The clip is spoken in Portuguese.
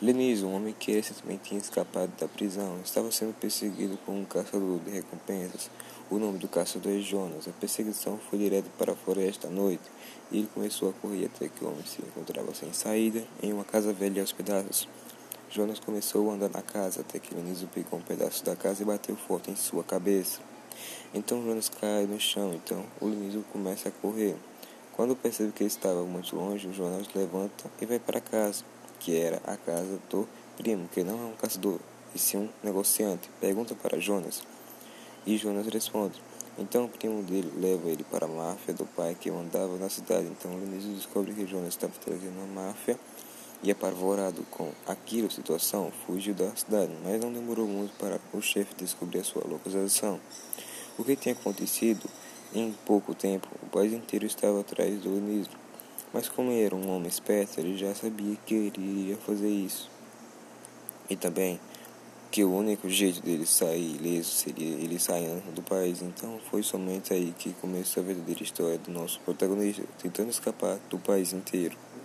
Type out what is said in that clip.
Lenise, um homem que recentemente tinha escapado da prisão, estava sendo perseguido por um caçador de recompensas. O nome do caçador é Jonas. A perseguição foi direta para a floresta à noite e ele começou a correr até que o homem se encontrava sem saída em uma casa velha aos pedaços. Jonas começou a andar na casa até que Lenise pegou um pedaço da casa e bateu forte em sua cabeça. Então Jonas cai no chão. Então o Lenise começa a correr. Quando percebe que ele estava muito longe, Jonas levanta e vai para casa que era a casa do primo, que não é um caçador, e sim um negociante. Pergunta para Jonas. E Jonas responde. Então o primo dele leva ele para a máfia do pai que mandava na cidade. Então Lenise descobre que Jonas estava trazendo uma máfia e apavorado com aquela situação, fugiu da cidade, mas não demorou muito para o chefe descobrir a sua localização. O que tinha acontecido? Em pouco tempo, o país inteiro estava atrás do Lenise. Mas como era um homem esperto, ele já sabia que ele iria fazer isso. E também que o único jeito dele sair ileso seria ele saindo do país. Então foi somente aí que começou a verdadeira história do nosso protagonista, tentando escapar do país inteiro.